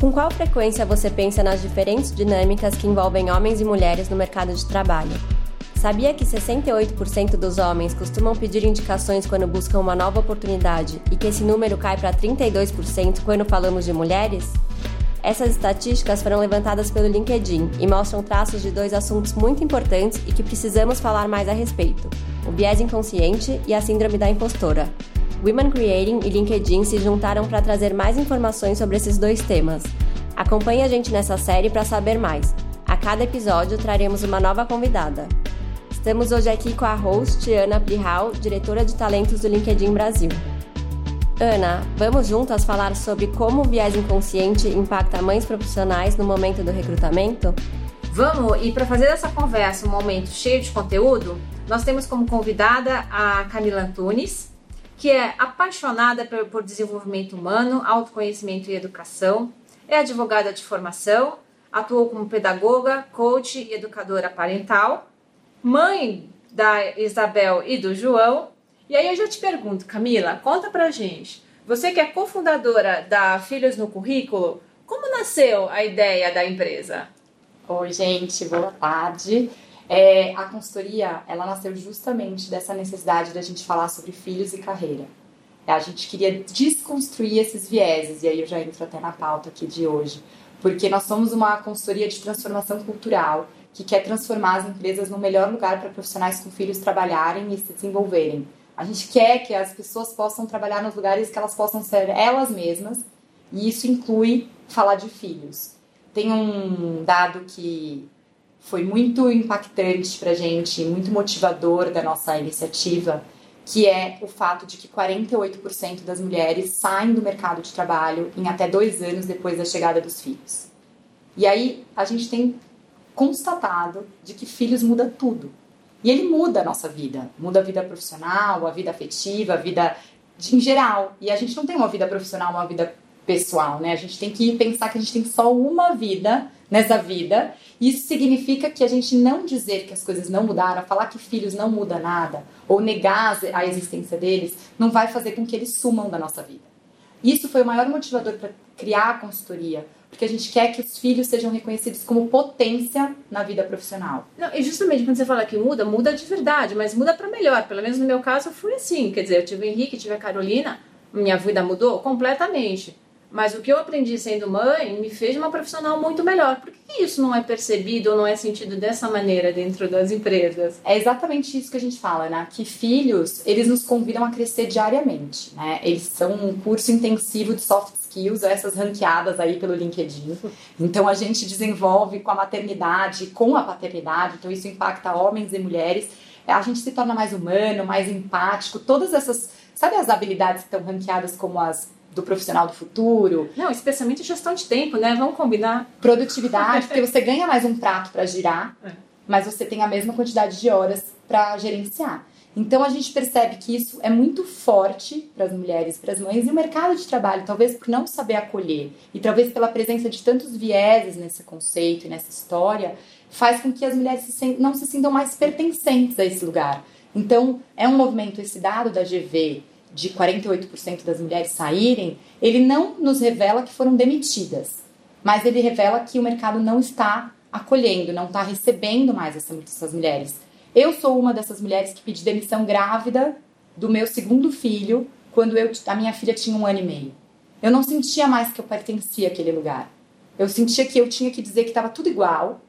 Com qual frequência você pensa nas diferentes dinâmicas que envolvem homens e mulheres no mercado de trabalho? Sabia que 68% dos homens costumam pedir indicações quando buscam uma nova oportunidade e que esse número cai para 32% quando falamos de mulheres? Essas estatísticas foram levantadas pelo LinkedIn e mostram traços de dois assuntos muito importantes e que precisamos falar mais a respeito: o viés inconsciente e a síndrome da impostora. Women Creating e LinkedIn se juntaram para trazer mais informações sobre esses dois temas. Acompanhe a gente nessa série para saber mais. A cada episódio traremos uma nova convidada. Estamos hoje aqui com a host Ana Prihal, diretora de talentos do LinkedIn Brasil. Ana, vamos juntas falar sobre como o viés inconsciente impacta mães profissionais no momento do recrutamento? Vamos, e para fazer dessa conversa um momento cheio de conteúdo, nós temos como convidada a Camila Antunes, que é apaixonada por desenvolvimento humano, autoconhecimento e educação, é advogada de formação, atuou como pedagoga, coach e educadora parental, mãe da Isabel e do João. E aí eu já te pergunto, Camila, conta pra gente. Você que é cofundadora da Filhos no Currículo, como nasceu a ideia da empresa? Oi, gente, boa tarde. É, a consultoria, ela nasceu justamente dessa necessidade da gente falar sobre filhos e carreira. A gente queria desconstruir esses vieses, e aí eu já entro até na pauta aqui de hoje, porque nós somos uma consultoria de transformação cultural que quer transformar as empresas no melhor lugar para profissionais com filhos trabalharem e se desenvolverem. A gente quer que as pessoas possam trabalhar nos lugares que elas possam ser elas mesmas, e isso inclui falar de filhos. Tem um dado que foi muito impactante para a gente, muito motivador da nossa iniciativa, que é o fato de que 48% das mulheres saem do mercado de trabalho em até dois anos depois da chegada dos filhos. E aí a gente tem constatado de que filhos muda tudo. E ele muda a nossa vida, muda a vida profissional, a vida afetiva, a vida de, em geral. E a gente não tem uma vida profissional, uma vida pessoal, né? A gente tem que pensar que a gente tem só uma vida nessa vida. Isso significa que a gente não dizer que as coisas não mudaram, falar que filhos não muda nada, ou negar a existência deles, não vai fazer com que eles sumam da nossa vida. Isso foi o maior motivador para criar a consultoria, porque a gente quer que os filhos sejam reconhecidos como potência na vida profissional. Não, e justamente quando você fala que muda, muda de verdade, mas muda para melhor. Pelo menos no meu caso foi assim. Quer dizer, eu tive o Henrique, tive a Carolina, minha vida mudou completamente. Mas o que eu aprendi sendo mãe me fez uma profissional muito melhor. Por que isso não é percebido ou não é sentido dessa maneira dentro das empresas? É exatamente isso que a gente fala, né? Que filhos, eles nos convidam a crescer diariamente, né? Eles são um curso intensivo de soft skills, essas ranqueadas aí pelo LinkedIn. Então a gente desenvolve com a maternidade, com a paternidade, então isso impacta homens e mulheres. A gente se torna mais humano, mais empático, todas essas, sabe as habilidades que estão ranqueadas como as do profissional do futuro. Não, especialmente gestão de tempo, né? Vamos combinar. Produtividade, porque você ganha mais um prato para girar, é. mas você tem a mesma quantidade de horas para gerenciar. Então a gente percebe que isso é muito forte para as mulheres, para as mães e o mercado de trabalho, talvez por não saber acolher e talvez pela presença de tantos vieses nesse conceito e nessa história, faz com que as mulheres não se sintam mais pertencentes a esse lugar. Então é um movimento esse dado da GV de 48% das mulheres saírem, ele não nos revela que foram demitidas, mas ele revela que o mercado não está acolhendo, não está recebendo mais essas mulheres. Eu sou uma dessas mulheres que pedi demissão grávida do meu segundo filho quando eu, a minha filha tinha um ano e meio. Eu não sentia mais que eu pertencia àquele lugar. Eu sentia que eu tinha que dizer que estava tudo igual,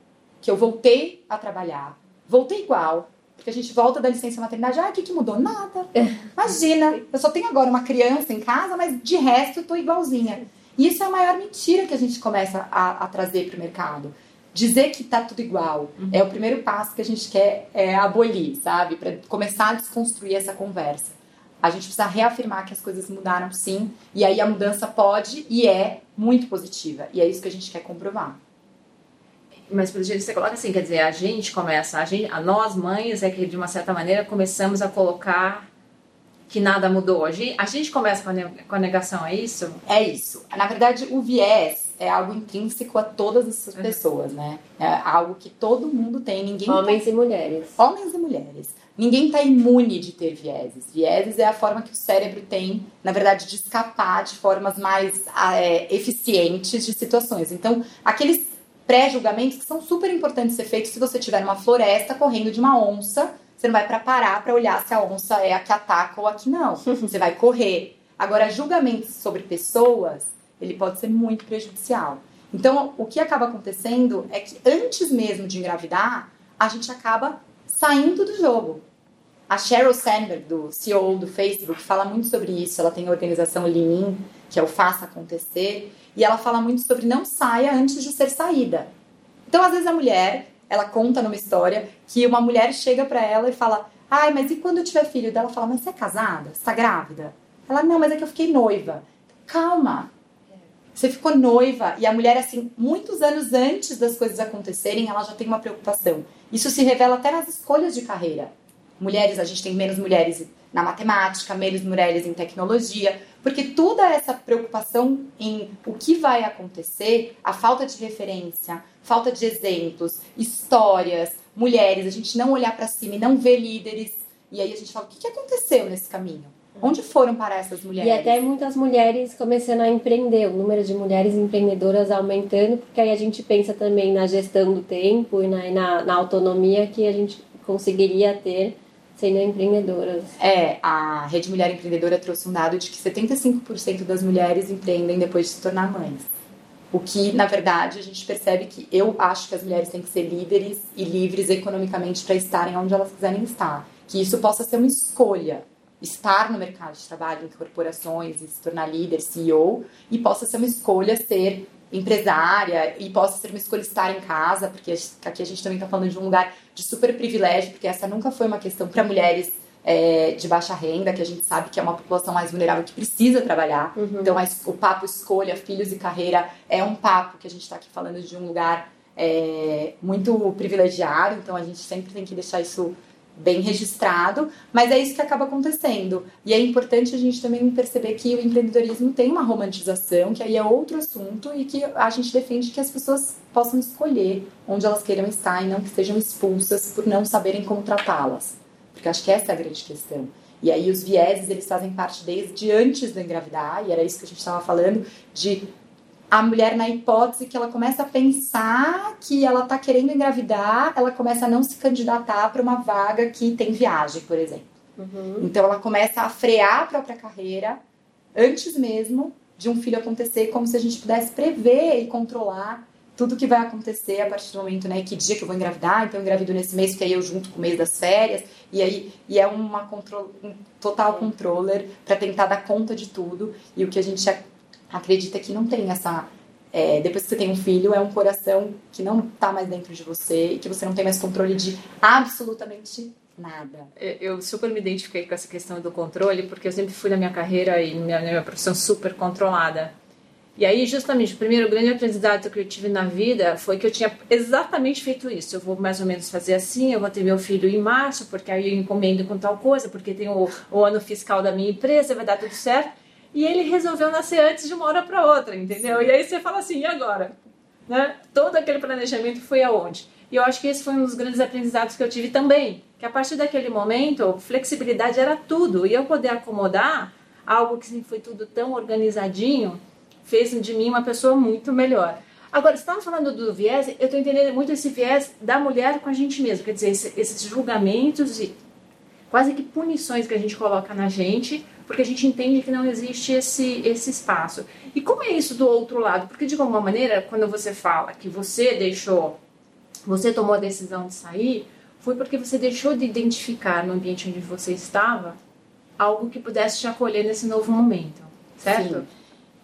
que eu voltei a trabalhar, voltei igual, porque a gente volta da licença maternidade, ah, o que, que mudou? Nada. É. Imagina, eu só tenho agora uma criança em casa, mas de resto eu tô igualzinha. E isso é a maior mentira que a gente começa a, a trazer para o mercado. Dizer que tá tudo igual uhum. é o primeiro passo que a gente quer é, abolir, sabe? Para começar a desconstruir essa conversa. A gente precisa reafirmar que as coisas mudaram sim, e aí a mudança pode e é muito positiva. E é isso que a gente quer comprovar. Mas pelo jeito você coloca assim, quer dizer, a gente começa, a, gente, a nós mães é que de uma certa maneira começamos a colocar que nada mudou. A gente, a gente começa com a negação, é isso? É isso. Na verdade, o viés é algo intrínseco a todas essas uhum. pessoas, né? É algo que todo mundo tem, ninguém Homens tem... e mulheres. Homens e mulheres. ninguém está imune de ter vieses. Vieses é a forma que o cérebro tem, na verdade, de escapar de formas mais é, eficientes de situações. Então, aqueles pré-julgamentos que são super importantes ser feitos se você estiver numa floresta correndo de uma onça, você não vai para parar para olhar se a onça é a que ataca ou a que não. Você vai correr. Agora, julgamentos sobre pessoas, ele pode ser muito prejudicial. Então, o que acaba acontecendo é que antes mesmo de engravidar, a gente acaba saindo do jogo. A Sheryl Sandberg, do CEO do Facebook, fala muito sobre isso. Ela tem a organização Lean, que é o Faça Acontecer, e ela fala muito sobre não saia antes de ser saída. Então, às vezes a mulher, ela conta numa história que uma mulher chega para ela e fala: "Ai, mas e quando eu tiver filho?" Dela fala: "Mas você é casada? Você tá grávida?" Ela: "Não, mas é que eu fiquei noiva." Calma. Você ficou noiva e a mulher assim, muitos anos antes das coisas acontecerem, ela já tem uma preocupação. Isso se revela até nas escolhas de carreira. Mulheres, a gente tem menos mulheres na matemática, menos mulheres em tecnologia, porque toda essa preocupação em o que vai acontecer, a falta de referência, falta de exemplos, histórias, mulheres, a gente não olhar para cima e não ver líderes, e aí a gente fala, o que aconteceu nesse caminho? Onde foram parar essas mulheres? E até muitas mulheres começando a empreender, o número de mulheres empreendedoras aumentando, porque aí a gente pensa também na gestão do tempo e na, na, na autonomia que a gente conseguiria ter sendo empreendedoras. É, a Rede Mulher Empreendedora trouxe um dado de que 75% das mulheres empreendem depois de se tornar mães. O que, na verdade, a gente percebe que eu acho que as mulheres têm que ser líderes e livres economicamente para estarem onde elas quiserem estar. Que isso possa ser uma escolha estar no mercado de trabalho, em corporações, e se tornar líder, CEO, e possa ser uma escolha ser empresária, e possa ser uma escolha estar em casa, porque aqui a gente também está falando de um lugar de super privilégio, porque essa nunca foi uma questão para mulheres é, de baixa renda, que a gente sabe que é uma população mais vulnerável que precisa trabalhar. Uhum. Então, o papo escolha, filhos e carreira é um papo que a gente está aqui falando de um lugar é, muito privilegiado, então a gente sempre tem que deixar isso bem registrado, mas é isso que acaba acontecendo. E é importante a gente também perceber que o empreendedorismo tem uma romantização, que aí é outro assunto, e que a gente defende que as pessoas possam escolher onde elas queiram estar e não que sejam expulsas por não saberem como tratá-las. Porque acho que essa é a grande questão. E aí os vieses, eles fazem parte desde antes da engravidar, e era isso que a gente estava falando, de a mulher na hipótese que ela começa a pensar que ela está querendo engravidar, ela começa a não se candidatar para uma vaga que tem viagem, por exemplo. Uhum. Então ela começa a frear a própria carreira antes mesmo de um filho acontecer, como se a gente pudesse prever e controlar tudo que vai acontecer a partir do momento, né, que dia que eu vou engravidar, então eu engravido nesse mês, que aí eu junto com o mês das férias, e aí e é uma control, um total controller para tentar dar conta de tudo, e o que a gente acredita que não tem essa. É, depois que você tem um filho, é um coração que não está mais dentro de você e que você não tem mais controle de absolutamente nada. É, eu super me identifiquei com essa questão do controle, porque eu sempre fui na minha carreira e na minha, minha profissão super controlada. E aí, justamente, o primeiro grande aprendizado que eu tive na vida foi que eu tinha exatamente feito isso. Eu vou mais ou menos fazer assim, eu vou ter meu filho em março, porque aí eu encomendo com tal coisa, porque tem o, o ano fiscal da minha empresa, vai dar tudo certo e ele resolveu nascer antes de uma hora para outra, entendeu? E aí você fala assim, e agora? Né? Todo aquele planejamento foi aonde? E eu acho que esse foi um dos grandes aprendizados que eu tive também, que a partir daquele momento, flexibilidade era tudo, e eu poder acomodar algo que foi tudo tão organizadinho, fez de mim uma pessoa muito melhor. Agora, você estava falando do viés, eu estou entendendo muito esse viés da mulher com a gente mesma, quer dizer, esses julgamentos e quase que punições que a gente coloca na gente porque a gente entende que não existe esse, esse espaço. E como é isso do outro lado? Porque, de alguma maneira, quando você fala que você deixou, você tomou a decisão de sair, foi porque você deixou de identificar no ambiente onde você estava algo que pudesse te acolher nesse novo momento, certo? Sim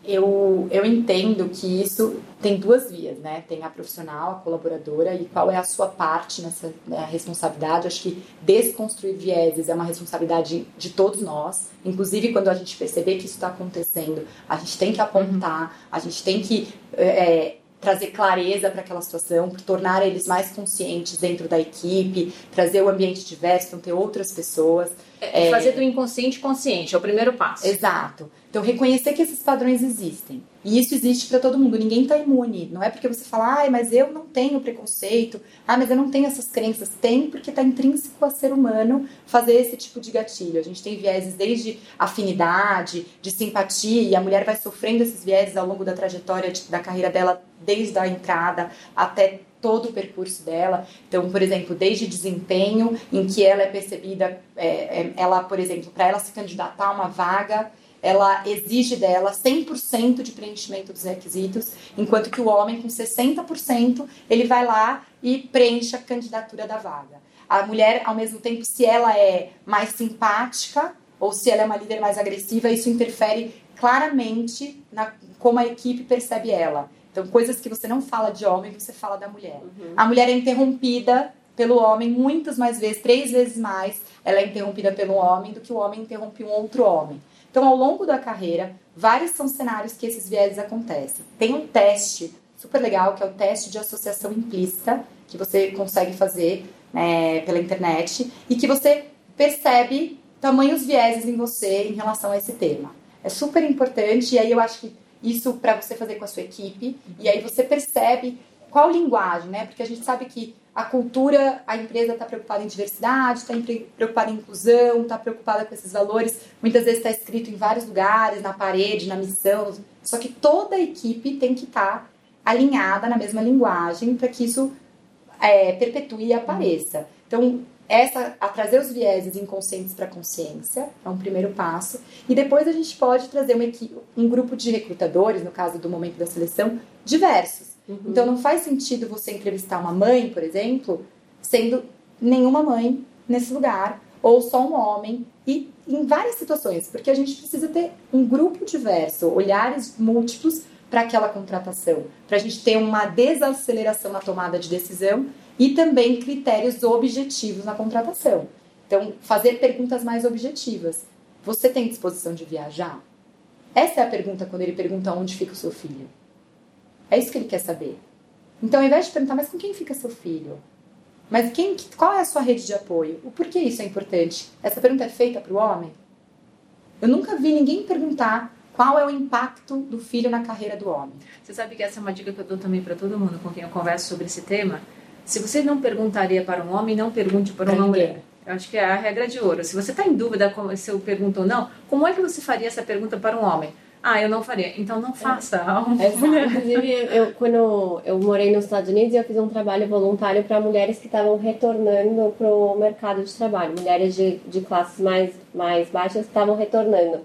eu, eu entendo que isso tem duas vias, né? Tem a profissional, a colaboradora, e qual é a sua parte nessa né, responsabilidade. Acho que desconstruir vieses é uma responsabilidade de todos nós, inclusive quando a gente perceber que isso está acontecendo, a gente tem que apontar, a gente tem que é, trazer clareza para aquela situação, tornar eles mais conscientes dentro da equipe, trazer o ambiente diverso, então ter outras pessoas. É, é, fazer do inconsciente consciente, é o primeiro passo. Exato. Então, reconhecer que esses padrões existem. E isso existe para todo mundo, ninguém está imune. Não é porque você fala, ah, mas eu não tenho preconceito, ah, mas eu não tenho essas crenças. Tem porque está intrínseco a ser humano fazer esse tipo de gatilho. A gente tem vieses desde afinidade, de simpatia, e a mulher vai sofrendo esses vieses ao longo da trajetória da carreira dela, desde a entrada até todo o percurso dela. Então, por exemplo, desde desempenho, em que ela é percebida, é, é, ela, por exemplo, para ela se candidatar a uma vaga, ela exige dela 100% de preenchimento dos requisitos, enquanto que o homem, com 60%, ele vai lá e preenche a candidatura da vaga. A mulher, ao mesmo tempo, se ela é mais simpática ou se ela é uma líder mais agressiva, isso interfere claramente na como a equipe percebe ela. Então, coisas que você não fala de homem, você fala da mulher. Uhum. A mulher é interrompida pelo homem muitas mais vezes, três vezes mais, ela é interrompida pelo homem do que o homem interrompe um outro homem. Então, ao longo da carreira, vários são cenários que esses vieses acontecem. Tem um teste super legal, que é o teste de associação implícita, que você consegue fazer né, pela internet, e que você percebe tamanhos vieses em você em relação a esse tema. É super importante, e aí eu acho que isso para você fazer com a sua equipe, e aí você percebe qual linguagem, né? Porque a gente sabe que a cultura, a empresa está preocupada em diversidade, está preocupada em inclusão, está preocupada com esses valores. Muitas vezes está escrito em vários lugares, na parede, na missão. Só que toda a equipe tem que estar tá alinhada na mesma linguagem para que isso é, perpetue e apareça. Então, essa, a trazer os vieses inconscientes para a consciência é um primeiro passo. E depois a gente pode trazer uma equipe, um grupo de recrutadores, no caso do momento da seleção, diversos Uhum. Então não faz sentido você entrevistar uma mãe, por exemplo, sendo nenhuma mãe nesse lugar, ou só um homem, e em várias situações, porque a gente precisa ter um grupo diverso, olhares múltiplos para aquela contratação, para a gente ter uma desaceleração na tomada de decisão e também critérios objetivos na contratação. Então, fazer perguntas mais objetivas. Você tem disposição de viajar? Essa é a pergunta quando ele pergunta onde fica o seu filho. É isso que ele quer saber. Então, ao invés de perguntar, mas com quem fica seu filho? Mas quem, qual é a sua rede de apoio? O porquê isso é importante? Essa pergunta é feita para o homem? Eu nunca vi ninguém perguntar qual é o impacto do filho na carreira do homem. Você sabe que essa é uma dica que eu dou também para todo mundo com quem eu converso sobre esse tema. Se você não perguntaria para um homem, não pergunte para uma mulher. Eu acho que é a regra de ouro. Se você está em dúvida se eu pergunto ou não, como é que você faria essa pergunta para um homem? Ah, eu não faria. Então não faça. É. Inclusive, eu, quando eu morei nos Estados Unidos, eu fiz um trabalho voluntário para mulheres que estavam retornando para o mercado de trabalho. Mulheres de, de classes mais, mais baixas estavam retornando.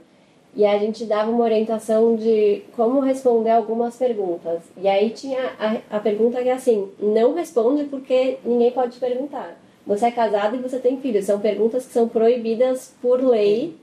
E a gente dava uma orientação de como responder algumas perguntas. E aí tinha a, a pergunta que é assim: não responde porque ninguém pode te perguntar. Você é casado e você tem filhos. São perguntas que são proibidas por lei,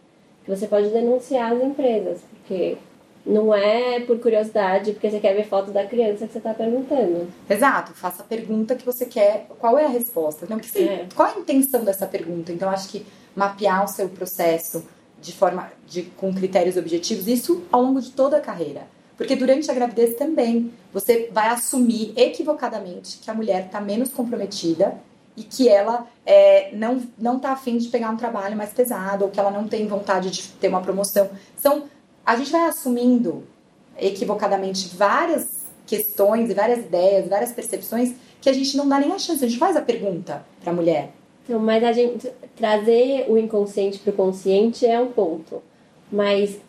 que você pode denunciar as empresas. Porque não é por curiosidade, porque você quer ver foto da criança que você está perguntando. Exato, faça a pergunta que você quer, qual é a resposta. Não, que, é. Qual é a intenção dessa pergunta? Então, acho que mapear o seu processo de forma de, com critérios objetivos, isso ao longo de toda a carreira. Porque durante a gravidez também você vai assumir equivocadamente que a mulher está menos comprometida e que ela é, não não está afim de pegar um trabalho mais pesado ou que ela não tem vontade de ter uma promoção. São a gente vai assumindo equivocadamente várias questões e várias ideias, várias percepções que a gente não dá nem a chance, a gente faz a pergunta para a mulher. Então, mas a gente trazer o inconsciente para o consciente é um ponto, mas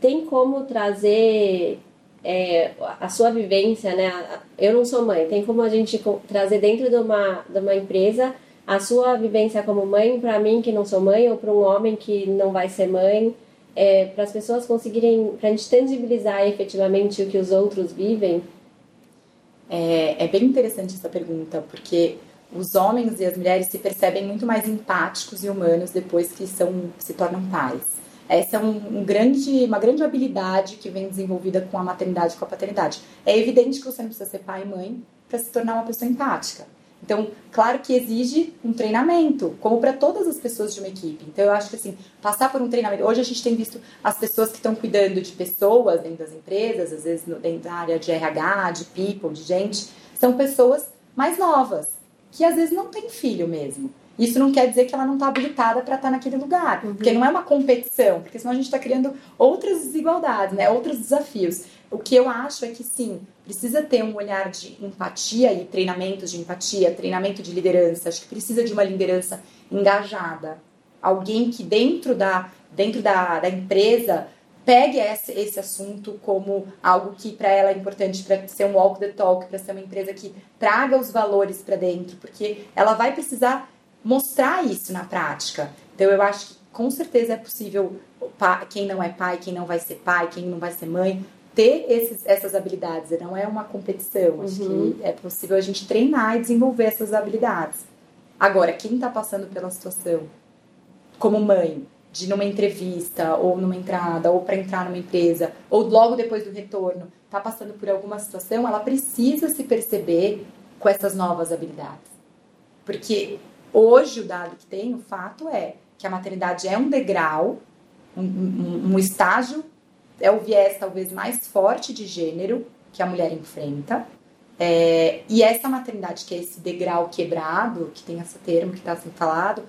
tem como trazer é, a sua vivência, né? Eu não sou mãe, tem como a gente trazer dentro de uma, de uma empresa a sua vivência como mãe para mim que não sou mãe ou para um homem que não vai ser mãe é, para as pessoas conseguirem, para a gente tangibilizar efetivamente o que os outros vivem? É, é bem interessante essa pergunta, porque os homens e as mulheres se percebem muito mais empáticos e humanos depois que são, se tornam pais. Essa é um, um, grande, uma grande habilidade que vem desenvolvida com a maternidade e com a paternidade. É evidente que você não precisa ser pai e mãe para se tornar uma pessoa empática. Então, claro que exige um treinamento, como para todas as pessoas de uma equipe. Então, eu acho que assim, passar por um treinamento. Hoje a gente tem visto as pessoas que estão cuidando de pessoas dentro das empresas, às vezes dentro da área de RH, de people, de gente, são pessoas mais novas, que às vezes não têm filho mesmo. Isso não quer dizer que ela não está habilitada para estar tá naquele lugar, uhum. porque não é uma competição, porque senão a gente está criando outras desigualdades, né? outros desafios. O que eu acho é que sim, precisa ter um olhar de empatia e treinamentos de empatia, treinamento de liderança. Acho que precisa de uma liderança engajada, alguém que dentro da dentro da, da empresa pegue esse, esse assunto como algo que para ela é importante para ser um walk the talk, para ser uma empresa que traga os valores para dentro, porque ela vai precisar mostrar isso na prática. Então eu acho que com certeza é possível quem não é pai, quem não vai ser pai, quem não vai ser mãe, ter esses, essas habilidades. Não é uma competição. Acho uhum. que é possível a gente treinar e desenvolver essas habilidades. Agora, quem está passando pela situação como mãe, de numa entrevista, ou numa entrada, ou para entrar numa empresa, ou logo depois do retorno, está passando por alguma situação, ela precisa se perceber com essas novas habilidades. Porque hoje o dado que tem, o fato é que a maternidade é um degrau, um, um, um estágio, é o viés talvez mais forte de gênero que a mulher enfrenta. É, e essa maternidade, que é esse degrau quebrado, que tem esse termo que está sendo falado,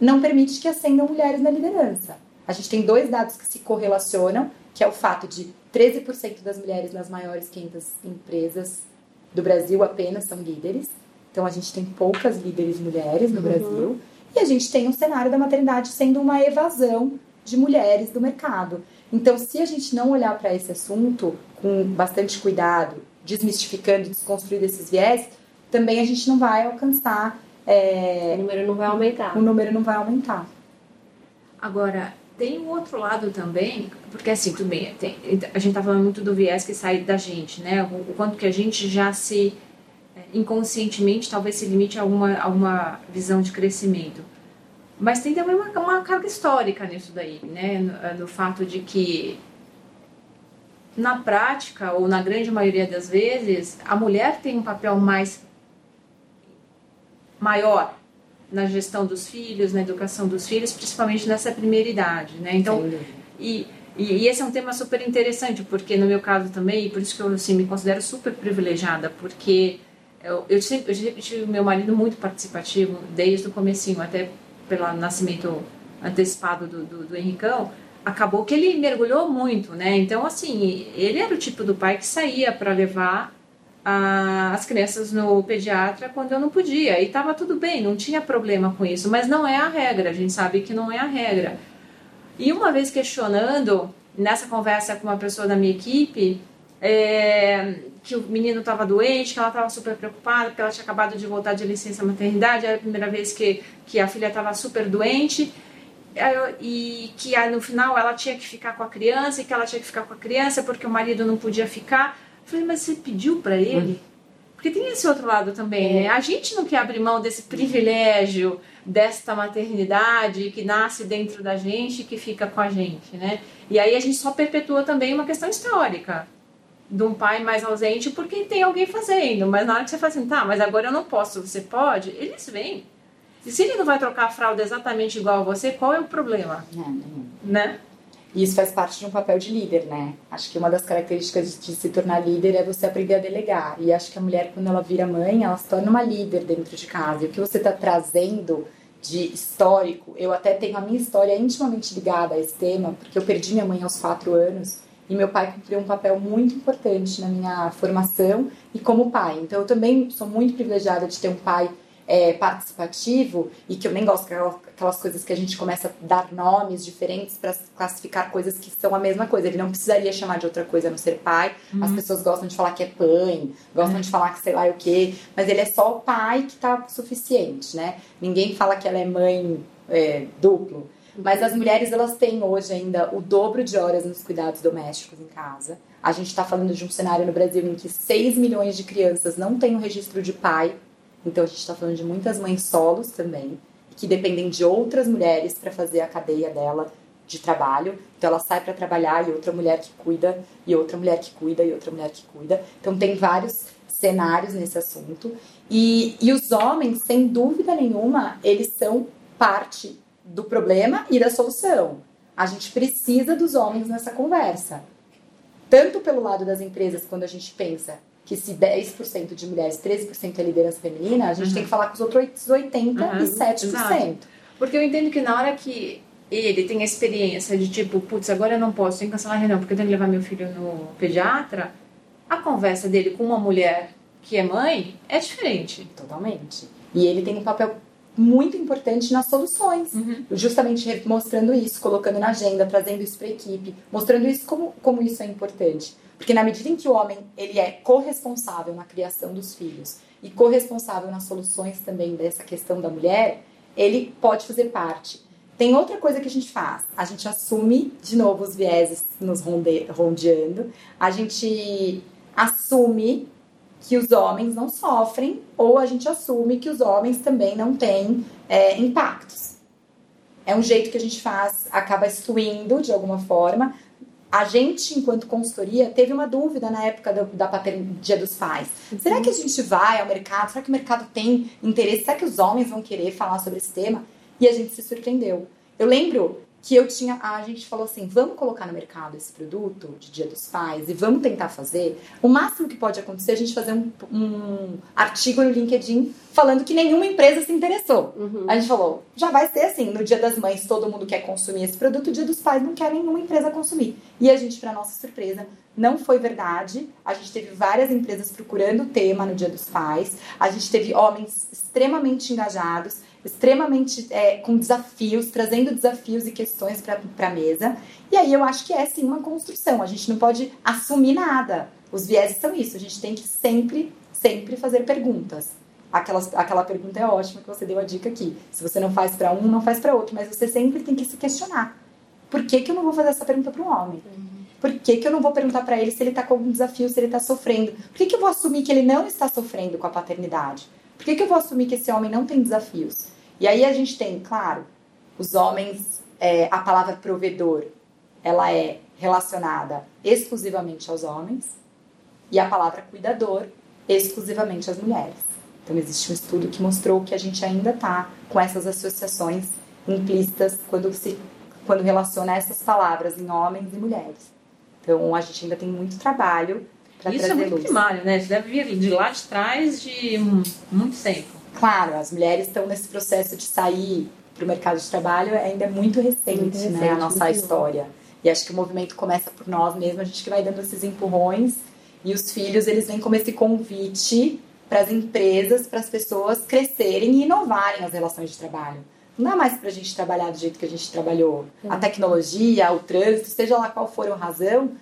não permite que ascendam mulheres na liderança. A gente tem dois dados que se correlacionam, que é o fato de 13% das mulheres nas maiores 500 empresas do Brasil apenas são líderes. Então a gente tem poucas líderes mulheres no uhum. Brasil. E a gente tem um cenário da maternidade sendo uma evasão de mulheres do mercado. Então, se a gente não olhar para esse assunto com bastante cuidado, desmistificando, desconstruindo esses viés, também a gente não vai alcançar é, o número não vai aumentar. O número não vai aumentar. Agora, tem um outro lado também, porque assim, tudo bem, tem, a gente tá falando muito do viés que sai da gente, né? O, o quanto que a gente já se é, inconscientemente talvez se limite a alguma, a uma visão de crescimento. Mas tem também uma, uma carga histórica nisso daí, né? No, no fato de que na prática, ou na grande maioria das vezes, a mulher tem um papel mais maior na gestão dos filhos, na educação dos filhos, principalmente nessa primeira idade, né? Então, e, e, esse é um tema super interessante, porque no meu caso também, e por isso que eu assim, me considero super privilegiada, porque eu, eu, sempre, eu tive meu marido muito participativo desde o comecinho, até pelo nascimento antecipado do, do, do Henricão, acabou que ele mergulhou muito, né? Então, assim, ele era o tipo do pai que saía para levar a, as crianças no pediatra quando eu não podia. E estava tudo bem, não tinha problema com isso. Mas não é a regra, a gente sabe que não é a regra. E uma vez questionando, nessa conversa com uma pessoa da minha equipe, é, que o menino estava doente, que ela estava super preocupada, porque ela tinha acabado de voltar de licença maternidade, era a primeira vez que, que a filha estava super doente, e que no final ela tinha que ficar com a criança, e que ela tinha que ficar com a criança porque o marido não podia ficar. Falei, mas você pediu para ele? Porque tem esse outro lado também, né? A gente não quer abrir mão desse privilégio, desta maternidade que nasce dentro da gente e que fica com a gente, né? E aí a gente só perpetua também uma questão histórica de um pai mais ausente porque tem alguém fazendo. Mas na hora que você fala assim, tá, mas agora eu não posso, você pode, eles vêm. E se ele não vai trocar a fralda exatamente igual a você, qual é o problema? Não, não. Né? E isso faz parte de um papel de líder, né? Acho que uma das características de se tornar líder é você aprender a delegar. E acho que a mulher, quando ela vira mãe, ela se torna uma líder dentro de casa. E o que você está trazendo de histórico, eu até tenho a minha história intimamente ligada a esse tema, porque eu perdi minha mãe aos quatro anos e meu pai cumpriu um papel muito importante na minha formação e como pai. Então eu também sou muito privilegiada de ter um pai é, participativo e que eu nem gosto aquelas coisas que a gente começa a dar nomes diferentes para classificar coisas que são a mesma coisa. Ele não precisaria chamar de outra coisa a não ser pai. Uhum. As pessoas gostam de falar que é pai, gostam uhum. de falar que sei lá o quê, mas ele é só o pai que tá suficiente, né? Ninguém fala que ela é mãe é, duplo. Mas as mulheres elas têm hoje ainda o dobro de horas nos cuidados domésticos em casa. A gente está falando de um cenário no Brasil em que 6 milhões de crianças não têm o registro de pai então a gente está falando de muitas mães solos também, que dependem de outras mulheres para fazer a cadeia dela de trabalho. Então ela sai para trabalhar e outra mulher que cuida, e outra mulher que cuida, e outra mulher que cuida. Então tem vários cenários nesse assunto. E, e os homens, sem dúvida nenhuma, eles são parte do problema e da solução. A gente precisa dos homens nessa conversa. Tanto pelo lado das empresas, quando a gente pensa que se 10% de mulheres, 13% é liderança feminina, a gente uhum. tem que falar com os outros 87%. Uhum. Porque eu entendo que na hora que ele tem a experiência de tipo, putz, agora eu não posso, tenho que cancelar a reunião porque eu tenho que levar meu filho no pediatra, a conversa dele com uma mulher que é mãe é diferente. Totalmente. E ele tem um papel muito importante nas soluções, uhum. justamente mostrando isso, colocando na agenda, trazendo isso para a equipe, mostrando isso como, como isso é importante. Porque na medida em que o homem ele é corresponsável na criação dos filhos e corresponsável nas soluções também dessa questão da mulher, ele pode fazer parte. Tem outra coisa que a gente faz. A gente assume, de novo, os vieses nos ronde, rondeando. A gente assume que os homens não sofrem, ou a gente assume que os homens também não têm é, impactos. É um jeito que a gente faz, acaba excluindo de alguma forma. A gente, enquanto consultoria, teve uma dúvida na época do, da paternidade Dia dos Pais. Uhum. Será que a gente vai ao mercado? Será que o mercado tem interesse? Será que os homens vão querer falar sobre esse tema? E a gente se surpreendeu. Eu lembro que eu tinha. A gente falou assim: vamos colocar no mercado esse produto de Dia dos Pais e vamos tentar fazer. O máximo que pode acontecer é a gente fazer um, um artigo no LinkedIn falando que nenhuma empresa se interessou. Uhum. A gente falou: já vai ser assim: no Dia das Mães todo mundo quer consumir esse produto, Dia dos Pais não quer nenhuma empresa consumir. E a gente, para nossa surpresa, não foi verdade. A gente teve várias empresas procurando o tema no Dia dos Pais. A gente teve homens extremamente engajados extremamente é, com desafios, trazendo desafios e questões para a mesa. E aí eu acho que é sim uma construção. A gente não pode assumir nada. Os vieses são isso. A gente tem que sempre, sempre fazer perguntas. Aquela, aquela pergunta é ótima que você deu a dica aqui. Se você não faz para um, não faz para outro. Mas você sempre tem que se questionar. Por que, que eu não vou fazer essa pergunta para um homem? Uhum. Por que, que eu não vou perguntar para ele se ele está com algum desafio, se ele está sofrendo? Por que, que eu vou assumir que ele não está sofrendo com a paternidade? Por que, que eu vou assumir que esse homem não tem desafios? E aí a gente tem, claro, os homens, é, a palavra provedor, ela é relacionada exclusivamente aos homens e a palavra cuidador exclusivamente às mulheres. Então existe um estudo que mostrou que a gente ainda está com essas associações implícitas quando se quando relaciona essas palavras em homens e mulheres. Então a gente ainda tem muito trabalho para trazer Isso é muito luz. primário, né? Isso deve vir de lá de trás de muito tempo. Claro, as mulheres estão nesse processo de sair para o mercado de trabalho, ainda é muito recente, muito recente né, a nossa história. Bom. E acho que o movimento começa por nós mesmos, a gente que vai dando esses empurrões e os filhos, eles vêm como esse convite para as empresas, para as pessoas crescerem e inovarem as relações de trabalho. Não dá mais para a gente trabalhar do jeito que a gente trabalhou. É. A tecnologia, o trânsito, seja lá qual for a razão,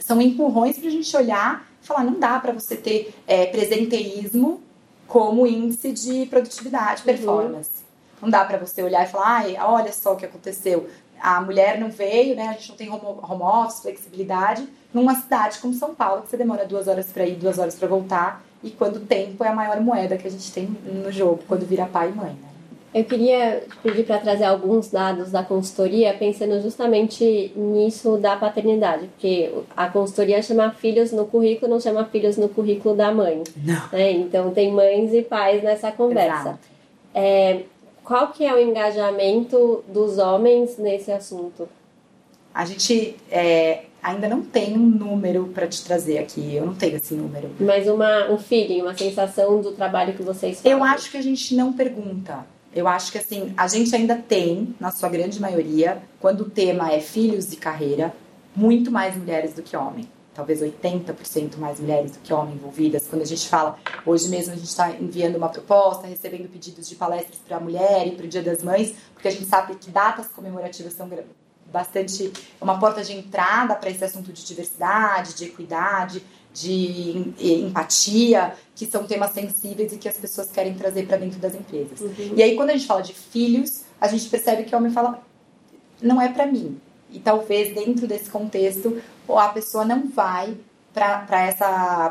são empurrões para a gente olhar e falar: não dá para você ter é, presenteísmo como índice de produtividade, uhum. performance. Uhum. Não dá para você olhar e falar, ai, olha só o que aconteceu. A mulher não veio, né? A gente não tem home, home office, flexibilidade. Numa cidade como São Paulo, que você demora duas horas para ir, duas horas para voltar, e quando o tempo é a maior moeda que a gente tem no jogo, quando vira pai e mãe, né? Eu queria pedir para trazer alguns dados da consultoria, pensando justamente nisso da paternidade, porque a consultoria chama filhos no currículo, não chama filhos no currículo da mãe. Não. Né? Então tem mães e pais nessa conversa. É, qual que é o engajamento dos homens nesse assunto? A gente é, ainda não tem um número para te trazer aqui. Eu não tenho esse número. Mas uma, um feeling, uma sensação do trabalho que vocês fazem. Eu acho que a gente não pergunta. Eu acho que assim, a gente ainda tem, na sua grande maioria, quando o tema é filhos e carreira, muito mais mulheres do que homem. Talvez 80% mais mulheres do que homem envolvidas. Quando a gente fala, hoje mesmo a gente está enviando uma proposta, recebendo pedidos de palestras para a mulher e para o Dia das Mães, porque a gente sabe que datas comemorativas são bastante uma porta de entrada para esse assunto de diversidade, de equidade, de empatia, que são temas sensíveis e que as pessoas querem trazer para dentro das empresas. Uhum. E aí, quando a gente fala de filhos, a gente percebe que o homem fala, não é para mim. E talvez dentro desse contexto, a pessoa não vai para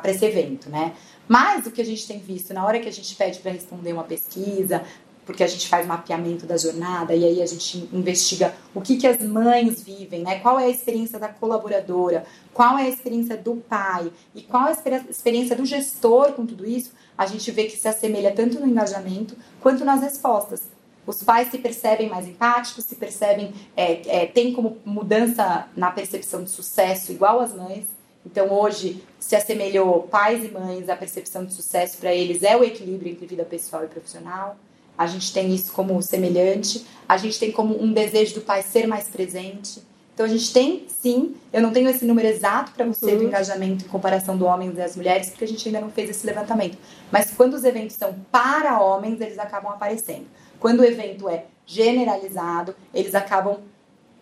esse evento, né? Mas o que a gente tem visto, na hora que a gente pede para responder uma pesquisa, porque a gente faz mapeamento da jornada e aí a gente investiga o que, que as mães vivem, né? Qual é a experiência da colaboradora, qual é a experiência do pai e qual é a experiência do gestor com tudo isso, a gente vê que se assemelha tanto no engajamento quanto nas respostas. Os pais se percebem mais empáticos, se percebem, é, é, tem como mudança na percepção de sucesso igual as mães, Então hoje se assemelhou pais e mães, a percepção de sucesso para eles é o equilíbrio entre vida pessoal e profissional. A gente tem isso como semelhante. A gente tem como um desejo do pai ser mais presente. Então a gente tem, sim, eu não tenho esse número exato para você uhum. do engajamento em comparação do homens e das mulheres, porque a gente ainda não fez esse levantamento. Mas quando os eventos são para homens, eles acabam aparecendo. Quando o evento é generalizado, eles acabam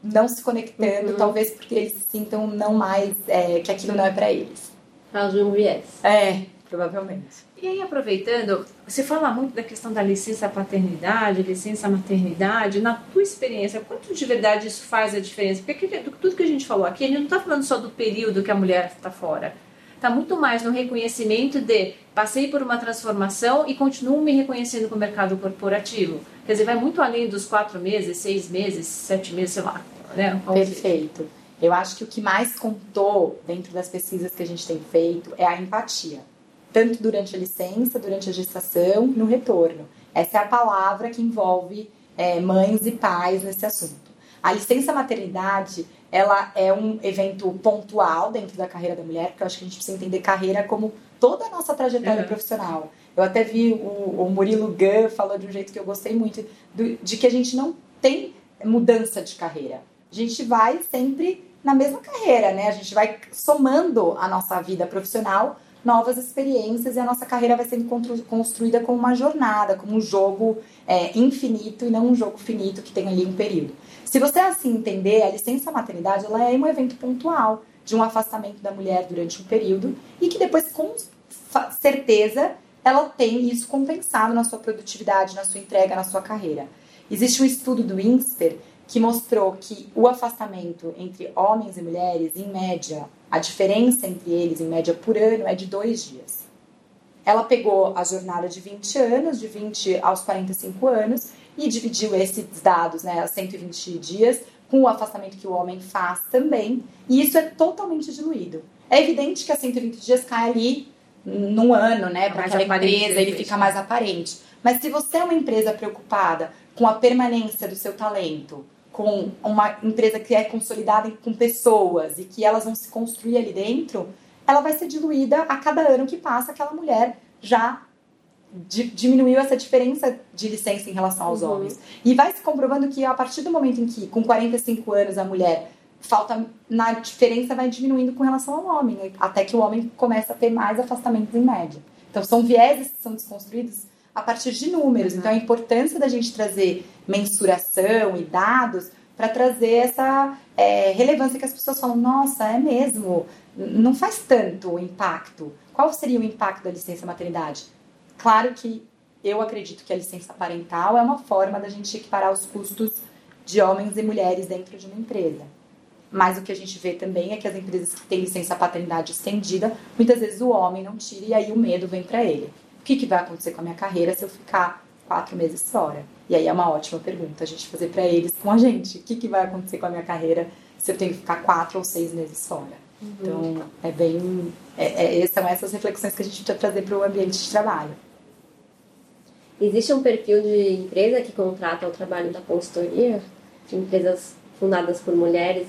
não se conectando, uhum. talvez porque eles se sintam não mais é, que aquilo não é para eles. Causa de um viés. É, provavelmente. E aí, aproveitando, você fala muito da questão da licença paternidade, licença maternidade. Na tua experiência, quanto de verdade isso faz a diferença? Porque tudo que a gente falou aqui, a gente não está falando só do período que a mulher está fora. Está muito mais no reconhecimento de passei por uma transformação e continuo me reconhecendo com o mercado corporativo. Quer dizer, vai muito além dos quatro meses, seis meses, sete meses, sei lá. Né? Perfeito. Eu acho que o que mais contou dentro das pesquisas que a gente tem feito é a empatia tanto durante a licença, durante a gestação no retorno. Essa é a palavra que envolve é, mães e pais nesse assunto. A licença maternidade, ela é um evento pontual dentro da carreira da mulher, porque eu acho que a gente precisa entender carreira como toda a nossa trajetória uhum. profissional. Eu até vi o, o Murilo Gun falou de um jeito que eu gostei muito, do, de que a gente não tem mudança de carreira. A gente vai sempre na mesma carreira, né? A gente vai somando a nossa vida profissional novas experiências e a nossa carreira vai sendo construída como uma jornada, como um jogo é, infinito e não um jogo finito que tem ali um período. Se você assim entender, a licença maternidade ela é um evento pontual de um afastamento da mulher durante um período e que depois, com certeza, ela tem isso compensado na sua produtividade, na sua entrega, na sua carreira. Existe um estudo do INSPER que mostrou que o afastamento entre homens e mulheres, em média, a diferença entre eles, em média por ano, é de dois dias. Ela pegou a jornada de 20 anos, de 20 aos 45 anos, e dividiu esses dados, né, 120 dias, com o afastamento que o homem faz também, e isso é totalmente diluído. É evidente que a 120 dias cai ali num ano, né, para aquela empresa, ele fica mais aparente. Mas se você é uma empresa preocupada com a permanência do seu talento, com uma empresa que é consolidada com pessoas e que elas vão se construir ali dentro, ela vai ser diluída a cada ano que passa, aquela mulher já diminuiu essa diferença de licença em relação aos uhum. homens. E vai se comprovando que a partir do momento em que, com 45 anos, a mulher falta na diferença vai diminuindo com relação ao homem, até que o homem começa a ter mais afastamentos em média. Então são vieses que são desconstruídos a partir de números. Então, a importância da gente trazer mensuração e dados para trazer essa é, relevância que as pessoas falam: nossa, é mesmo, não faz tanto o impacto. Qual seria o impacto da licença maternidade? Claro que eu acredito que a licença parental é uma forma da gente equiparar os custos de homens e mulheres dentro de uma empresa. Mas o que a gente vê também é que as empresas que têm licença paternidade estendida, muitas vezes o homem não tira e aí o medo vem para ele o que, que vai acontecer com a minha carreira se eu ficar quatro meses fora? E aí é uma ótima pergunta a gente fazer para eles com a gente. O que, que vai acontecer com a minha carreira se eu tenho que ficar quatro ou seis meses fora? Uhum. Então, é bem. É, é, são essas reflexões que a gente precisa trazer para o ambiente de trabalho. Existe um perfil de empresa que contrata o trabalho da consultoria? De empresas fundadas por mulheres,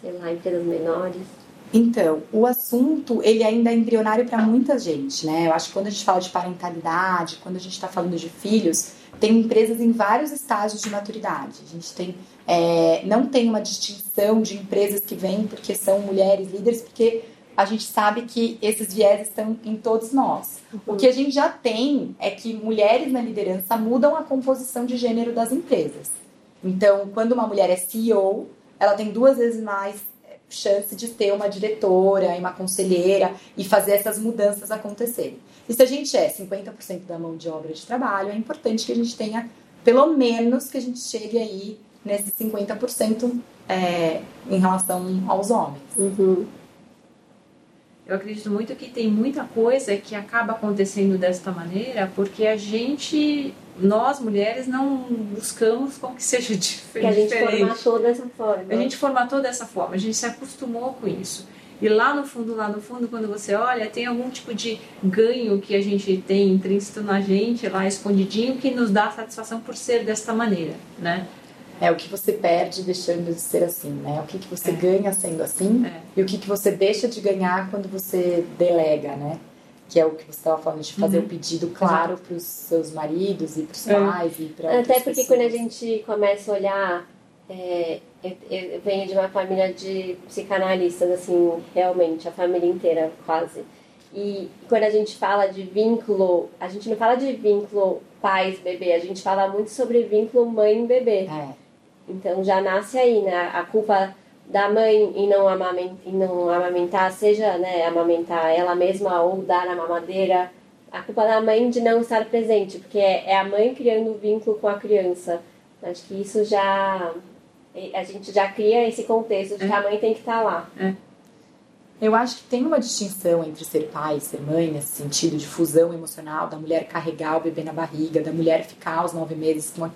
sei lá, empresas menores? Então, o assunto, ele ainda é embrionário para muita gente, né? Eu acho que quando a gente fala de parentalidade, quando a gente está falando de filhos, tem empresas em vários estágios de maturidade. A gente tem, é, não tem uma distinção de empresas que vêm porque são mulheres líderes, porque a gente sabe que esses viés estão em todos nós. Uhum. O que a gente já tem é que mulheres na liderança mudam a composição de gênero das empresas. Então, quando uma mulher é CEO, ela tem duas vezes mais chance de ter uma diretora e uma conselheira e fazer essas mudanças acontecerem. E se a gente é 50% da mão de obra de trabalho, é importante que a gente tenha, pelo menos, que a gente chegue aí nesses 50% é, em relação aos homens. Uhum. Eu acredito muito que tem muita coisa que acaba acontecendo desta maneira porque a gente nós mulheres não buscamos com que seja diferente. Que a gente formatou dessa forma. A gente formatou dessa forma, a gente se acostumou com isso. E lá no fundo, lá no fundo, quando você olha, tem algum tipo de ganho que a gente tem intrínseco na gente, lá escondidinho, que nos dá satisfação por ser desta maneira, né? É o que você perde deixando de ser assim, né? O que, que você é. ganha sendo assim é. e o que, que você deixa de ganhar quando você delega, né? Que é o que você estava falando, de fazer o uhum. um pedido claro para os seus maridos e para os é. pais e para Até porque pessoas. quando a gente começa a olhar, é, eu, eu venho de uma família de psicanalistas, assim, realmente, a família inteira, quase. E quando a gente fala de vínculo, a gente não fala de vínculo pais-bebê, a gente fala muito sobre vínculo mãe-bebê. É. Então já nasce aí, né? A culpa da mãe em não, amamentar, não amamentar, seja né, amamentar ela mesma ou dar a mamadeira, a culpa da mãe de não estar presente, porque é, é a mãe criando vínculo com a criança. Acho que isso já. A gente já cria esse contexto de é. que a mãe tem que estar lá. É. Eu acho que tem uma distinção entre ser pai e ser mãe, nesse sentido de fusão emocional, da mulher carregar o bebê na barriga, da mulher ficar aos nove meses com,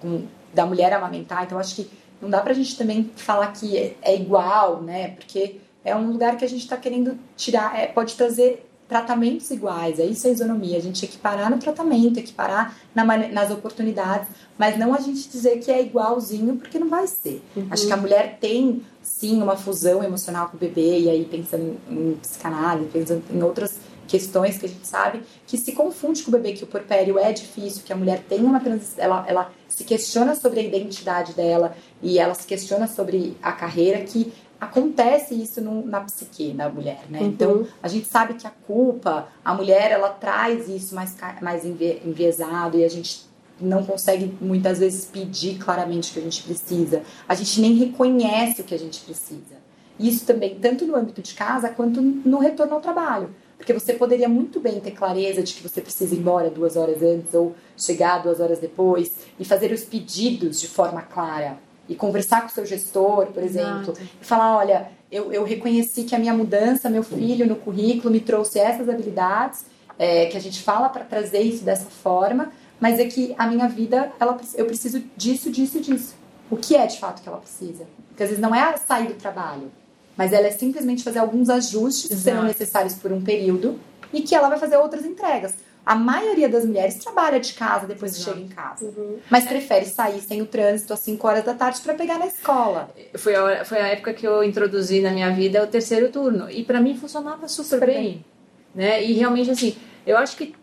com da mulher amamentar. Então, acho que não dá pra gente também falar que é, é igual, né? Porque é um lugar que a gente está querendo tirar, é, pode trazer tratamentos iguais, é isso a isonomia, a gente equiparar no tratamento, equiparar na, nas oportunidades, mas não a gente dizer que é igualzinho, porque não vai ser. Uhum. Acho que a mulher tem, sim, uma fusão emocional com o bebê, e aí pensando em psicanálise, pensando em outras questões que a gente sabe, que se confunde com o bebê, que o porpério é difícil, que a mulher tem uma transição, ela, ela se questiona sobre a identidade dela e ela se questiona sobre a carreira, que acontece isso no, na psique da mulher, né? Uhum. Então, a gente sabe que a culpa, a mulher, ela traz isso mais, mais enviesado e a gente não consegue muitas vezes pedir claramente o que a gente precisa. A gente nem reconhece o que a gente precisa. Isso também, tanto no âmbito de casa quanto no retorno ao trabalho. Porque você poderia muito bem ter clareza de que você precisa ir embora duas horas antes ou chegar duas horas depois e fazer os pedidos de forma clara e conversar com o seu gestor, por exemplo, Exato. e falar, olha, eu, eu reconheci que a minha mudança, meu filho no currículo me trouxe essas habilidades, é, que a gente fala para trazer isso dessa forma, mas é que a minha vida, ela, eu preciso disso, disso, disso. O que é de fato que ela precisa? Porque às vezes não é sair do trabalho, mas ela é simplesmente fazer alguns ajustes Exato. que serão necessários por um período e que ela vai fazer outras entregas. A maioria das mulheres trabalha de casa depois que chega em casa. Uhum. Mas prefere sair sem o trânsito às 5 horas da tarde para pegar na escola. Foi a, foi a época que eu introduzi na minha vida o terceiro turno. E para mim funcionava super, super bem. bem. Né? E realmente, assim, eu acho que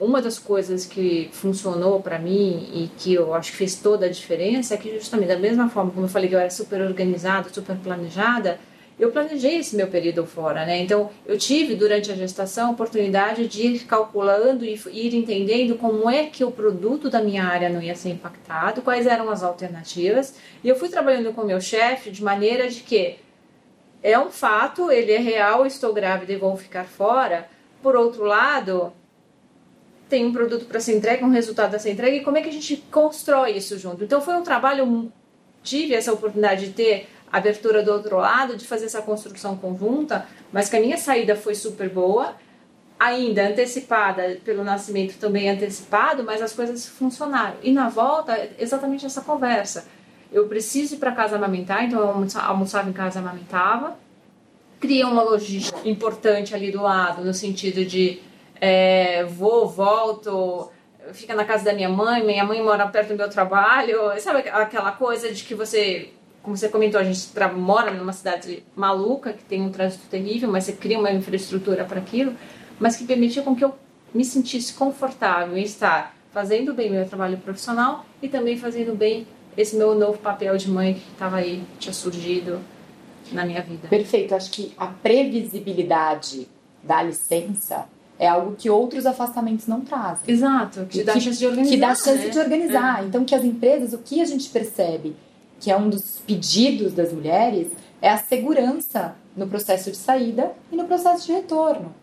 uma das coisas que funcionou para mim e que eu acho que fez toda a diferença é que justamente da mesma forma como eu falei que eu era super organizada, super planejada, eu planejei esse meu período fora, né? Então, eu tive durante a gestação a oportunidade de ir calculando e ir entendendo como é que o produto da minha área não ia ser impactado, quais eram as alternativas. E eu fui trabalhando com o meu chefe de maneira de que é um fato, ele é real, estou grávida e vou ficar fora. Por outro lado, tem um produto para ser entregue, um resultado a ser entregue, e como é que a gente constrói isso junto? Então, foi um trabalho, tive essa oportunidade de ter abertura do outro lado, de fazer essa construção conjunta, mas que a minha saída foi super boa, ainda antecipada pelo nascimento também antecipado, mas as coisas funcionaram. E na volta, exatamente essa conversa. Eu preciso ir para casa amamentar, então eu almoçava em casa amamentava. Cria uma logística importante ali do lado, no sentido de é, vou, volto, fica na casa da minha mãe, minha mãe mora perto do meu trabalho, sabe aquela coisa de que você como você comentou, a gente mora numa cidade maluca, que tem um trânsito terrível, mas você cria uma infraestrutura para aquilo, mas que permitia com que eu me sentisse confortável em estar fazendo bem meu trabalho profissional e também fazendo bem esse meu novo papel de mãe que estava aí, tinha surgido na minha vida. Perfeito. Acho que a previsibilidade da licença é algo que outros afastamentos não trazem. Exato, que, que dá chance de organizar. Que dá chance né? de organizar. É. Então, que as empresas, o que a gente percebe? Que é um dos pedidos das mulheres, é a segurança no processo de saída e no processo de retorno.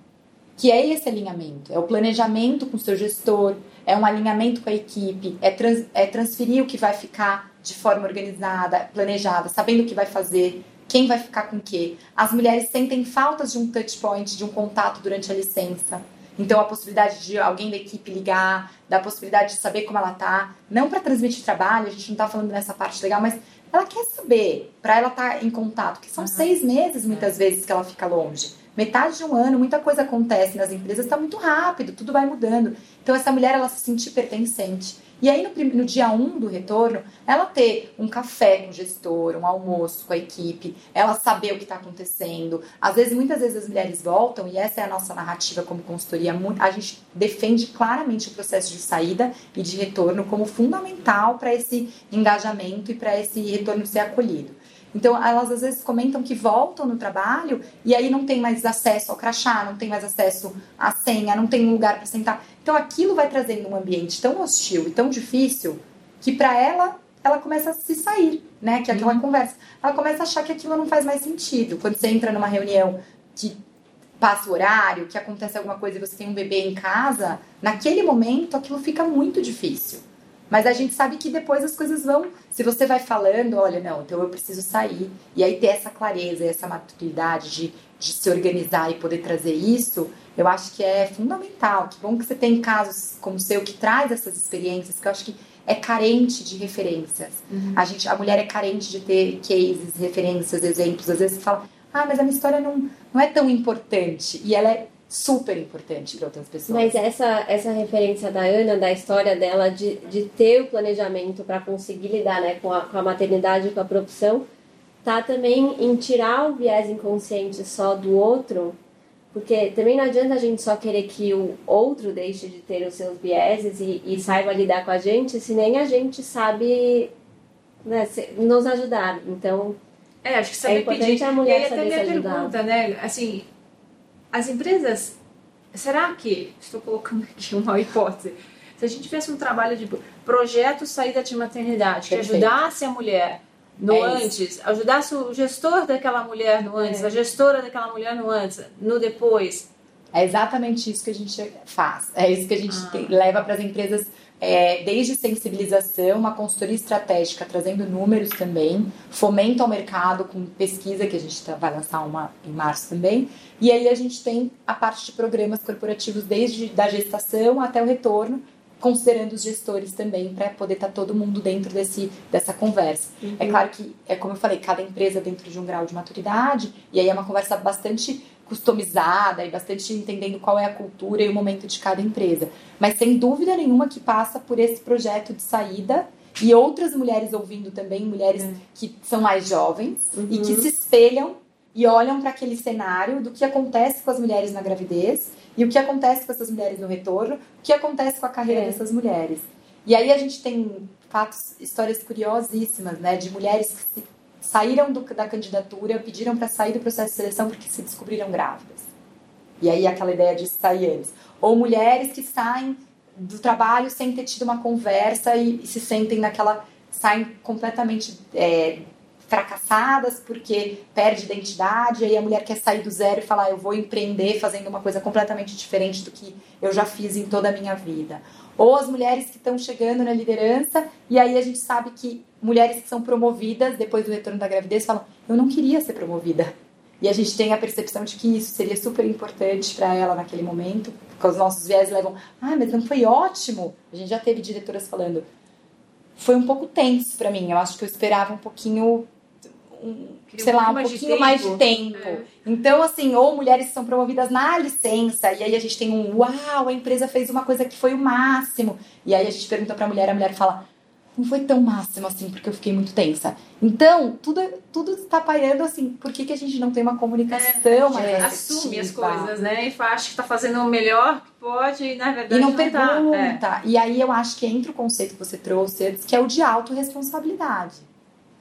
Que é esse alinhamento, é o planejamento com o seu gestor, é um alinhamento com a equipe, é, trans, é transferir o que vai ficar de forma organizada, planejada, sabendo o que vai fazer, quem vai ficar com o quê. As mulheres sentem faltas de um touch point, de um contato durante a licença. Então, a possibilidade de alguém da equipe ligar, da possibilidade de saber como ela tá, não para transmitir trabalho, a gente não tá falando nessa parte legal, mas ela quer saber, para ela estar tá em contato, que são uhum. seis meses muitas é. vezes que ela fica longe. Metade de um ano, muita coisa acontece nas empresas, está muito rápido, tudo vai mudando. Então, essa mulher, ela se sentir pertencente. E aí, no, no dia 1 um do retorno, ela ter um café com o gestor, um almoço com a equipe, ela saber o que está acontecendo. Às vezes, muitas vezes as mulheres voltam, e essa é a nossa narrativa como consultoria, a gente defende claramente o processo de saída e de retorno como fundamental para esse engajamento e para esse retorno ser acolhido. Então, elas às vezes comentam que voltam no trabalho e aí não tem mais acesso ao crachá, não tem mais acesso à senha, não tem um lugar para sentar. Então, aquilo vai trazendo um ambiente tão hostil e tão difícil que para ela ela começa a se sair, né? Que é aquela uhum. conversa. Ela começa a achar que aquilo não faz mais sentido. Quando você entra numa reunião que passa o horário, que acontece alguma coisa e você tem um bebê em casa, naquele momento aquilo fica muito difícil. Mas a gente sabe que depois as coisas vão. Se você vai falando, olha, não, então eu preciso sair. E aí ter essa clareza, essa maturidade de, de se organizar e poder trazer isso, eu acho que é fundamental. Que bom que você tem casos como o seu que traz essas experiências, que eu acho que é carente de referências. Uhum. A, gente, a mulher é carente de ter cases, referências, exemplos. Às vezes você fala, ah, mas a minha história não, não é tão importante. E ela é super importante para outras pessoas. Mas essa, essa referência da Ana, da história dela de, de ter o planejamento para conseguir lidar né, com, a, com a maternidade e com a profissão, tá também em tirar o viés inconsciente só do outro, porque também não adianta a gente só querer que o outro deixe de ter os seus vieses e, e saiba lidar com a gente, se nem a gente sabe né, nos ajudar. Então, é, acho que saber é importante pedir. a mulher e aí saber até minha pergunta, né? Assim, as empresas, será que, estou colocando aqui uma hipótese, se a gente tivesse um trabalho de projeto saída de maternidade, que ajudasse a mulher no é antes, ajudasse o gestor daquela mulher no antes, é. a gestora daquela mulher no antes, no depois. É exatamente isso que a gente faz. É isso que a gente ah. tem, leva para as empresas é, desde sensibilização, uma consultoria estratégica trazendo números também, fomento ao mercado com pesquisa, que a gente tá, vai lançar uma em março também, e aí a gente tem a parte de programas corporativos desde da gestação até o retorno, considerando os gestores também, para poder estar tá todo mundo dentro desse, dessa conversa. Uhum. É claro que, é como eu falei, cada empresa dentro de um grau de maturidade, e aí é uma conversa bastante customizada e bastante entendendo qual é a cultura e o momento de cada empresa. Mas sem dúvida nenhuma que passa por esse projeto de saída e outras mulheres ouvindo também, mulheres é. que são mais jovens uhum. e que uhum. se espelham e olham para aquele cenário do que acontece com as mulheres na gravidez e o que acontece com essas mulheres no retorno, o que acontece com a carreira é. dessas mulheres. E aí a gente tem fatos, histórias curiosíssimas, né, de mulheres que se saíram do, da candidatura, pediram para sair do processo de seleção porque se descobriram grávidas. E aí aquela ideia de sair antes. Ou mulheres que saem do trabalho sem ter tido uma conversa e, e se sentem naquela. saem completamente é, fracassadas porque perde identidade, aí a mulher quer sair do zero e falar: eu vou empreender fazendo uma coisa completamente diferente do que eu já fiz em toda a minha vida. Ou as mulheres que estão chegando na liderança, e aí a gente sabe que mulheres que são promovidas depois do retorno da gravidez falam: eu não queria ser promovida. E a gente tem a percepção de que isso seria super importante para ela naquele momento, porque os nossos viés levam: ah, mas não foi ótimo. A gente já teve diretoras falando: foi um pouco tenso para mim. Eu acho que eu esperava um pouquinho um, sei um lá, um mais pouquinho mais de tempo. É. Então, assim, ou mulheres que são promovidas na licença, e aí a gente tem um uau, a empresa fez uma coisa que foi o máximo. E aí a gente pergunta pra mulher, a mulher fala, não foi tão máximo assim, porque eu fiquei muito tensa. Então, tudo, tudo está pairando assim, por que, que a gente não tem uma comunicação é, mais Assume as coisas, né? E acha que está fazendo o melhor que pode, e na verdade E não, não pergunta. Tá. É. E aí eu acho que entra o conceito que você trouxe antes, que é o de autorresponsabilidade.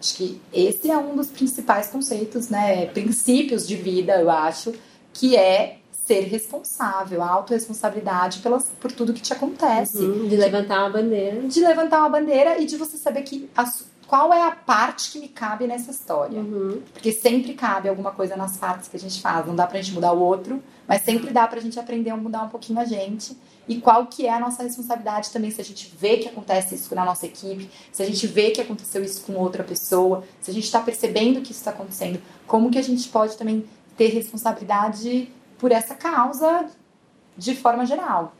Acho que esse é um dos principais conceitos, né, princípios de vida, eu acho, que é ser responsável, a autorresponsabilidade pelas, por tudo que te acontece. Uhum, de levantar uma bandeira. De levantar uma bandeira e de você saber que a, qual é a parte que me cabe nessa história. Uhum. Porque sempre cabe alguma coisa nas partes que a gente faz. Não dá pra gente mudar o outro, mas sempre dá pra gente aprender a mudar um pouquinho a gente e qual que é a nossa responsabilidade também se a gente vê que acontece isso na nossa equipe, se a gente vê que aconteceu isso com outra pessoa, se a gente está percebendo que isso está acontecendo, como que a gente pode também ter responsabilidade por essa causa de forma geral.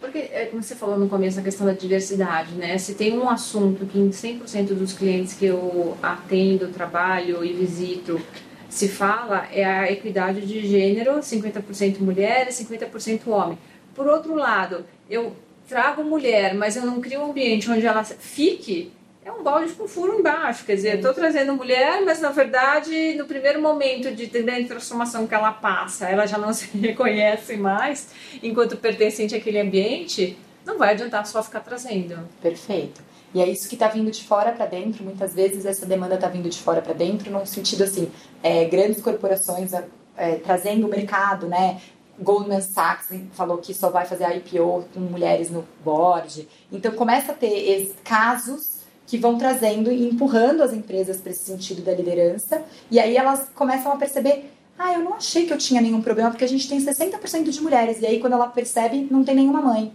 Porque, é, como você falou no começo, a questão da diversidade, né? Se tem um assunto que em 100% dos clientes que eu atendo, trabalho e visito se fala, é a equidade de gênero, 50% mulheres, 50% homem. Por outro lado, eu trago mulher, mas eu não crio um ambiente onde ela fique, é um balde com furo embaixo. Quer dizer, estou trazendo mulher, mas na verdade, no primeiro momento de grande transformação que ela passa, ela já não se reconhece mais enquanto pertencente àquele ambiente, não vai adiantar só ficar trazendo. Perfeito. E é isso que está vindo de fora para dentro. Muitas vezes essa demanda está vindo de fora para dentro, no sentido assim, é, grandes corporações é, trazendo o mercado, né? Goldman Sachs falou que só vai fazer a IPO com mulheres no board. Então começa a ter casos que vão trazendo e empurrando as empresas para esse sentido da liderança. E aí elas começam a perceber: ah, eu não achei que eu tinha nenhum problema, porque a gente tem 60% de mulheres. E aí quando ela percebe, não tem nenhuma mãe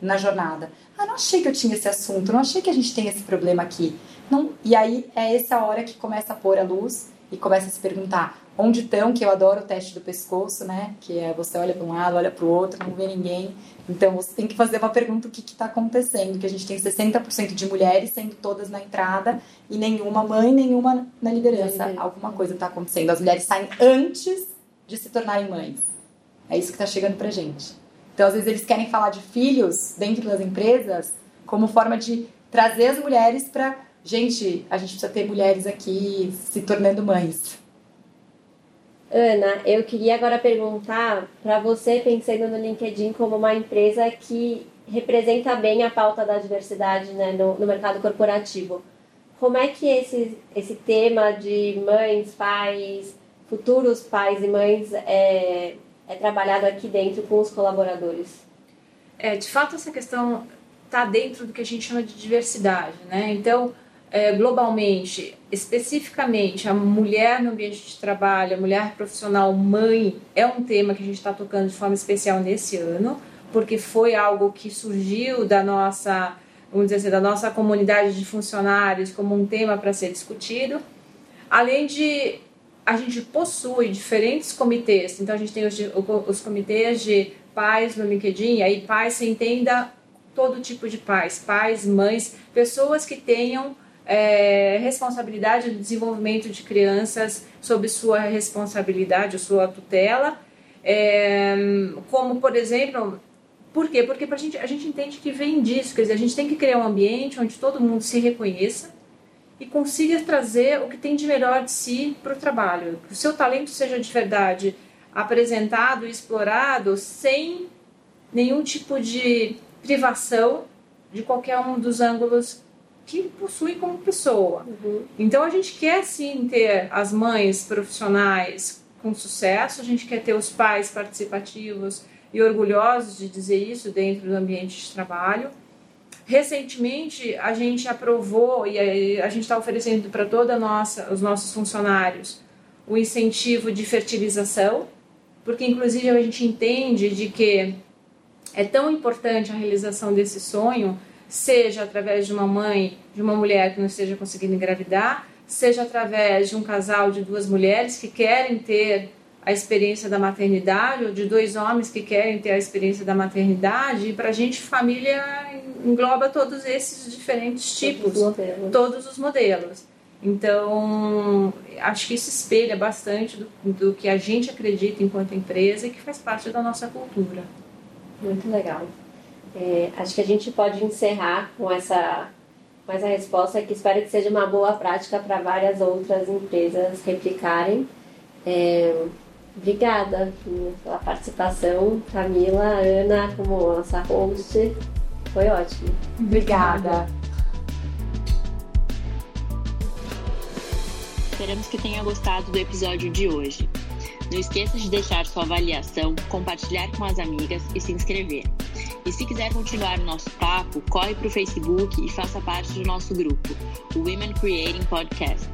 na jornada. Ah, não achei que eu tinha esse assunto, não achei que a gente tem esse problema aqui. Não, e aí é essa hora que começa a pôr a luz e começa a se perguntar onde estão, que eu adoro o teste do pescoço, né? Que é você olha para um lado, olha para o outro, não vê ninguém. Então você tem que fazer uma pergunta o que está acontecendo, que a gente tem 60% de mulheres sendo todas na entrada e nenhuma mãe, nenhuma na liderança. Alguma coisa está acontecendo. As mulheres saem antes de se tornarem mães. É isso que está chegando pra gente. Então, às vezes, eles querem falar de filhos dentro das empresas como forma de trazer as mulheres para. Gente, a gente precisa ter mulheres aqui se tornando mães. Ana, eu queria agora perguntar para você, pensando no LinkedIn como uma empresa que representa bem a pauta da diversidade né, no, no mercado corporativo. Como é que esse, esse tema de mães, pais, futuros pais e mães é, é trabalhado aqui dentro com os colaboradores? É, de fato, essa questão está dentro do que a gente chama de diversidade, né? Então, é, globalmente, especificamente a mulher no ambiente de trabalho, a mulher profissional mãe, é um tema que a gente está tocando de forma especial nesse ano, porque foi algo que surgiu da nossa, vamos dizer assim, da nossa comunidade de funcionários como um tema para ser discutido. Além de a gente possui diferentes comitês, então a gente tem os, os comitês de pais no LinkedIn, aí pais se entenda todo tipo de pais, pais, mães, pessoas que tenham é, responsabilidade do desenvolvimento de crianças sob sua responsabilidade, sua tutela, é, como por exemplo, por quê? Porque pra gente, a gente entende que vem disso, quer dizer, a gente tem que criar um ambiente onde todo mundo se reconheça e consiga trazer o que tem de melhor de si para o trabalho, que o seu talento seja de verdade apresentado e explorado sem nenhum tipo de privação de qualquer um dos ângulos que possui como pessoa. Uhum. Então a gente quer sim ter as mães profissionais com sucesso, a gente quer ter os pais participativos e orgulhosos de dizer isso dentro do ambiente de trabalho. Recentemente a gente aprovou e a gente está oferecendo para toda nossa os nossos funcionários o incentivo de fertilização, porque inclusive a gente entende de que é tão importante a realização desse sonho seja através de uma mãe, de uma mulher que não esteja conseguindo engravidar, seja através de um casal de duas mulheres que querem ter a experiência da maternidade, ou de dois homens que querem ter a experiência da maternidade, e para a gente, família engloba todos esses diferentes tipos, todos os, todos os modelos. Então, acho que isso espelha bastante do, do que a gente acredita enquanto empresa e que faz parte da nossa cultura. Muito legal. É, acho que a gente pode encerrar com essa, com essa resposta que espero que seja uma boa prática para várias outras empresas replicarem. É, obrigada pela participação, Camila, Ana, como nossa host. Foi ótimo. Obrigada. Esperamos que tenha gostado do episódio de hoje. Não esqueça de deixar sua avaliação, compartilhar com as amigas e se inscrever. E se quiser continuar o nosso papo, corre para o Facebook e faça parte do nosso grupo, o Women Creating Podcast.